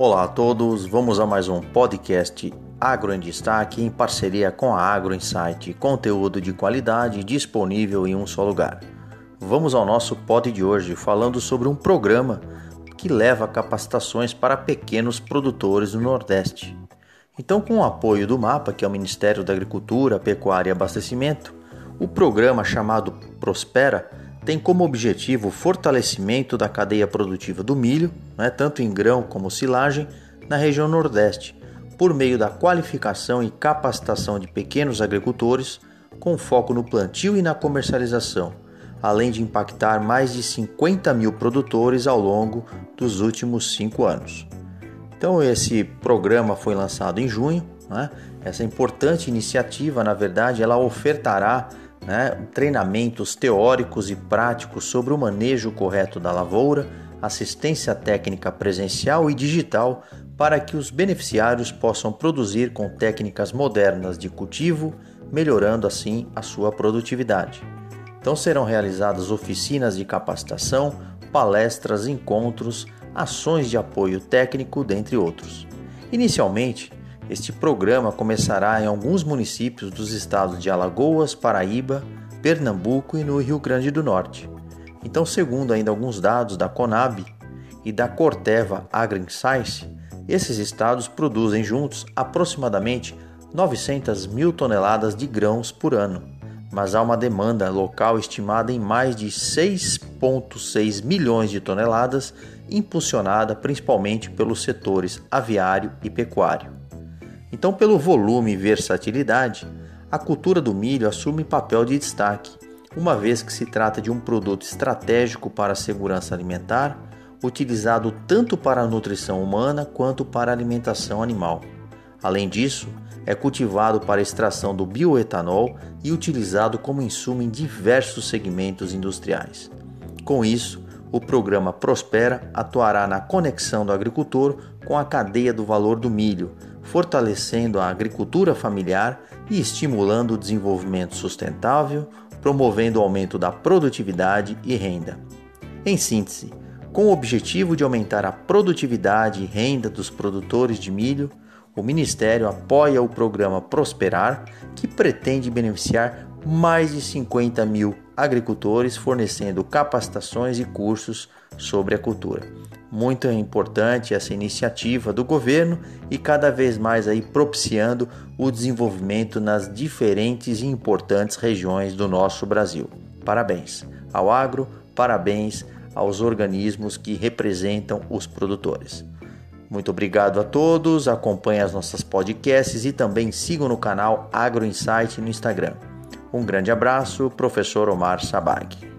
Olá a todos, vamos a mais um podcast Agro em Destaque em parceria com a Agro Insight, conteúdo de qualidade disponível em um só lugar. Vamos ao nosso pod de hoje falando sobre um programa que leva capacitações para pequenos produtores do Nordeste. Então, com o apoio do MAPA, que é o Ministério da Agricultura, Pecuária e Abastecimento, o programa chamado Prospera tem como objetivo o fortalecimento da cadeia produtiva do milho, né, tanto em grão como silagem, na região Nordeste, por meio da qualificação e capacitação de pequenos agricultores, com foco no plantio e na comercialização, além de impactar mais de 50 mil produtores ao longo dos últimos cinco anos. Então, esse programa foi lançado em junho. Né? Essa importante iniciativa, na verdade, ela ofertará né, treinamentos teóricos e práticos sobre o manejo correto da lavoura, assistência técnica presencial e digital para que os beneficiários possam produzir com técnicas modernas de cultivo, melhorando assim a sua produtividade. Então serão realizadas oficinas de capacitação, palestras, encontros, ações de apoio técnico, dentre outros. Inicialmente, este programa começará em alguns municípios dos estados de Alagoas, Paraíba, Pernambuco e no Rio Grande do Norte. Então, segundo ainda alguns dados da Conab e da Corteva AgriScience, esses estados produzem juntos aproximadamente 900 mil toneladas de grãos por ano, mas há uma demanda local estimada em mais de 6,6 milhões de toneladas, impulsionada principalmente pelos setores aviário e pecuário. Então, pelo volume e versatilidade, a cultura do milho assume papel de destaque, uma vez que se trata de um produto estratégico para a segurança alimentar, utilizado tanto para a nutrição humana quanto para a alimentação animal. Além disso, é cultivado para extração do bioetanol e utilizado como insumo em diversos segmentos industriais. Com isso, o programa Prospera atuará na conexão do agricultor com a cadeia do valor do milho, fortalecendo a agricultura familiar e estimulando o desenvolvimento sustentável, promovendo o aumento da produtividade e renda. Em síntese, com o objetivo de aumentar a produtividade e renda dos produtores de milho, o Ministério apoia o programa Prosperar, que pretende beneficiar mais de 50 mil agricultores, fornecendo capacitações e cursos sobre a cultura. Muito importante essa iniciativa do governo e cada vez mais aí propiciando o desenvolvimento nas diferentes e importantes regiões do nosso Brasil. Parabéns ao agro, parabéns aos organismos que representam os produtores. Muito obrigado a todos, acompanhem as nossas podcasts e também sigam no canal Agro Insight no Instagram. Um grande abraço, professor Omar Sabag.